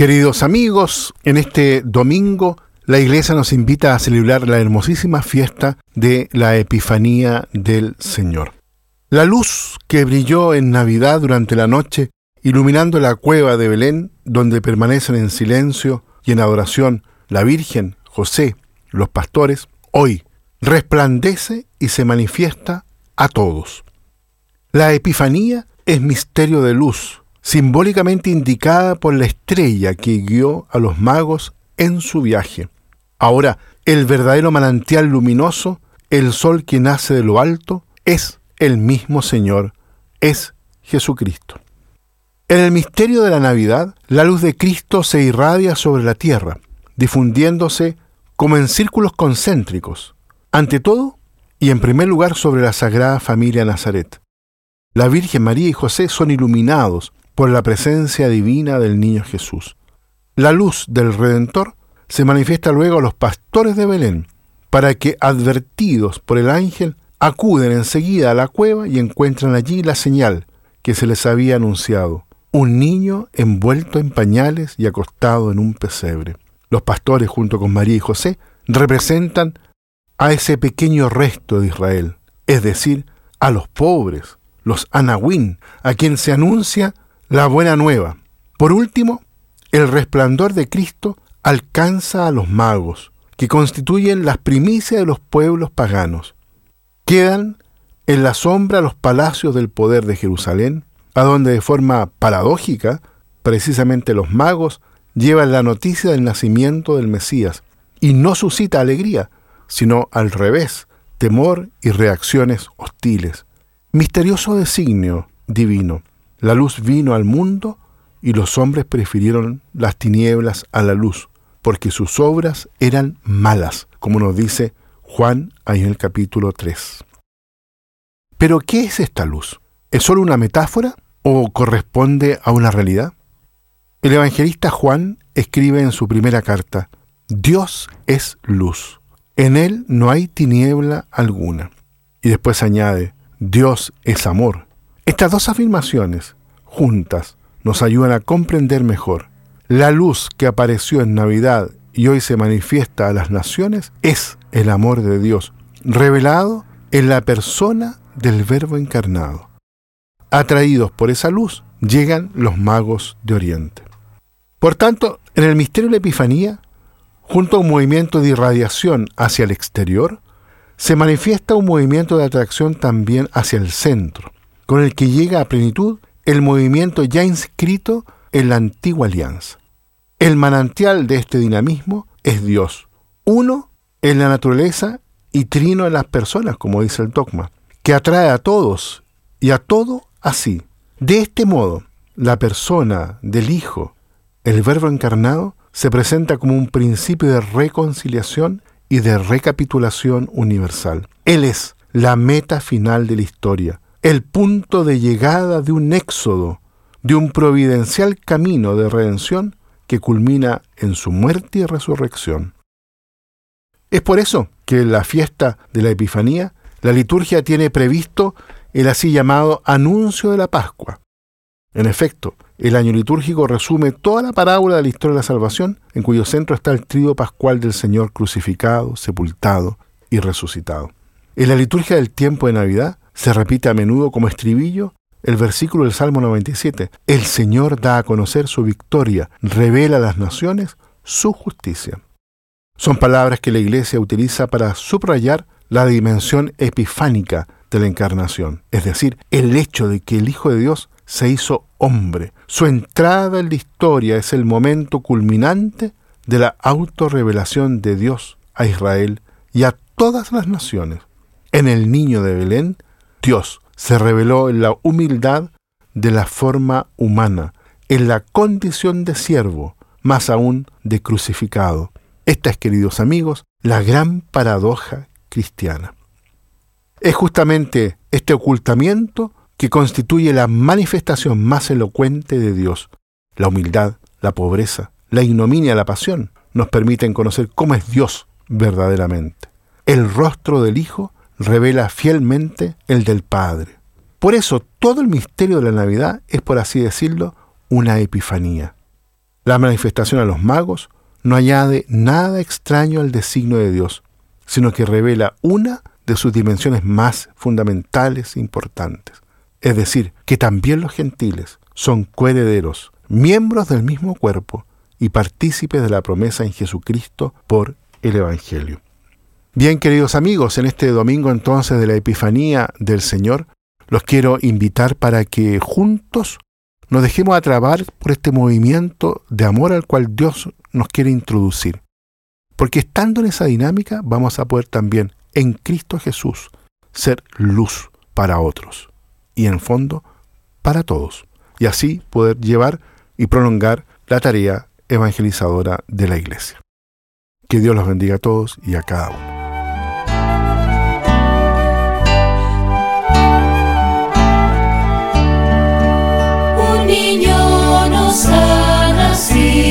Queridos amigos, en este domingo la iglesia nos invita a celebrar la hermosísima fiesta de la Epifanía del Señor. La luz que brilló en Navidad durante la noche, iluminando la cueva de Belén, donde permanecen en silencio y en adoración la Virgen, José, los pastores, hoy resplandece y se manifiesta a todos. La Epifanía es misterio de luz, simbólicamente indicada por la estrella que guió a los magos en su viaje. Ahora, el verdadero manantial luminoso, el sol que nace de lo alto, es el mismo Señor, es Jesucristo. En el misterio de la Navidad, la luz de Cristo se irradia sobre la tierra, difundiéndose como en círculos concéntricos, ante todo y en primer lugar sobre la Sagrada Familia Nazaret. La Virgen María y José son iluminados por la presencia divina del niño Jesús. La luz del Redentor se manifiesta luego a los pastores de Belén, para que, advertidos por el ángel, acuden enseguida a la cueva y encuentran allí la señal que se les había anunciado, un niño envuelto en pañales y acostado en un pesebre. Los pastores, junto con María y José, representan a ese pequeño resto de Israel, es decir, a los pobres, los anahuín, a quien se anuncia la buena nueva. Por último, el resplandor de Cristo alcanza a los magos, que constituyen las primicias de los pueblos paganos. Quedan en la sombra los palacios del poder de Jerusalén, a donde de forma paradójica, precisamente los magos llevan la noticia del nacimiento del Mesías, y no suscita alegría, sino al revés, temor y reacciones hostiles. Misterioso designio divino. La luz vino al mundo y los hombres prefirieron las tinieblas a la luz, porque sus obras eran malas, como nos dice Juan ahí en el capítulo 3. Pero ¿qué es esta luz? ¿Es solo una metáfora o corresponde a una realidad? El evangelista Juan escribe en su primera carta, Dios es luz, en él no hay tiniebla alguna. Y después añade, Dios es amor. Estas dos afirmaciones, juntas, nos ayudan a comprender mejor. La luz que apareció en Navidad y hoy se manifiesta a las naciones es el amor de Dios, revelado en la persona del Verbo encarnado. Atraídos por esa luz, llegan los magos de Oriente. Por tanto, en el misterio de la Epifanía, junto a un movimiento de irradiación hacia el exterior, se manifiesta un movimiento de atracción también hacia el centro, con el que llega a plenitud el movimiento ya inscrito en la antigua alianza. El manantial de este dinamismo es Dios, uno en la naturaleza y trino en las personas, como dice el dogma, que atrae a todos y a todo así. De este modo, la persona del Hijo, el Verbo encarnado, se presenta como un principio de reconciliación y de recapitulación universal. Él es la meta final de la historia, el punto de llegada de un éxodo, de un providencial camino de redención que culmina en su muerte y resurrección. Es por eso que en la fiesta de la Epifanía la liturgia tiene previsto el así llamado anuncio de la Pascua. En efecto, el año litúrgico resume toda la parábola de la historia de la salvación, en cuyo centro está el trío pascual del Señor crucificado, sepultado y resucitado. En la liturgia del tiempo de Navidad se repite a menudo como estribillo el versículo del Salmo 97. El Señor da a conocer su victoria, revela a las naciones su justicia. Son palabras que la Iglesia utiliza para subrayar la dimensión epifánica de la encarnación, es decir, el hecho de que el Hijo de Dios se hizo hombre. Su entrada en la historia es el momento culminante de la autorrevelación de Dios a Israel y a todas las naciones. En el niño de Belén, Dios se reveló en la humildad de la forma humana, en la condición de siervo, más aún de crucificado. Esta es, queridos amigos, la gran paradoja cristiana. Es justamente este ocultamiento que constituye la manifestación más elocuente de Dios. La humildad, la pobreza, la ignominia, la pasión nos permiten conocer cómo es Dios verdaderamente. El rostro del Hijo revela fielmente el del Padre. Por eso todo el misterio de la Navidad es, por así decirlo, una epifanía. La manifestación a los magos no añade nada extraño al designio de Dios, sino que revela una de sus dimensiones más fundamentales e importantes. Es decir, que también los gentiles son coherederos, miembros del mismo cuerpo y partícipes de la promesa en Jesucristo por el Evangelio. Bien, queridos amigos, en este domingo entonces de la Epifanía del Señor, los quiero invitar para que juntos nos dejemos atrabar por este movimiento de amor al cual Dios nos quiere introducir. Porque estando en esa dinámica vamos a poder también en Cristo Jesús ser luz para otros y en fondo para todos. Y así poder llevar y prolongar la tarea evangelizadora de la iglesia. Que Dios los bendiga a todos y a cada uno. see.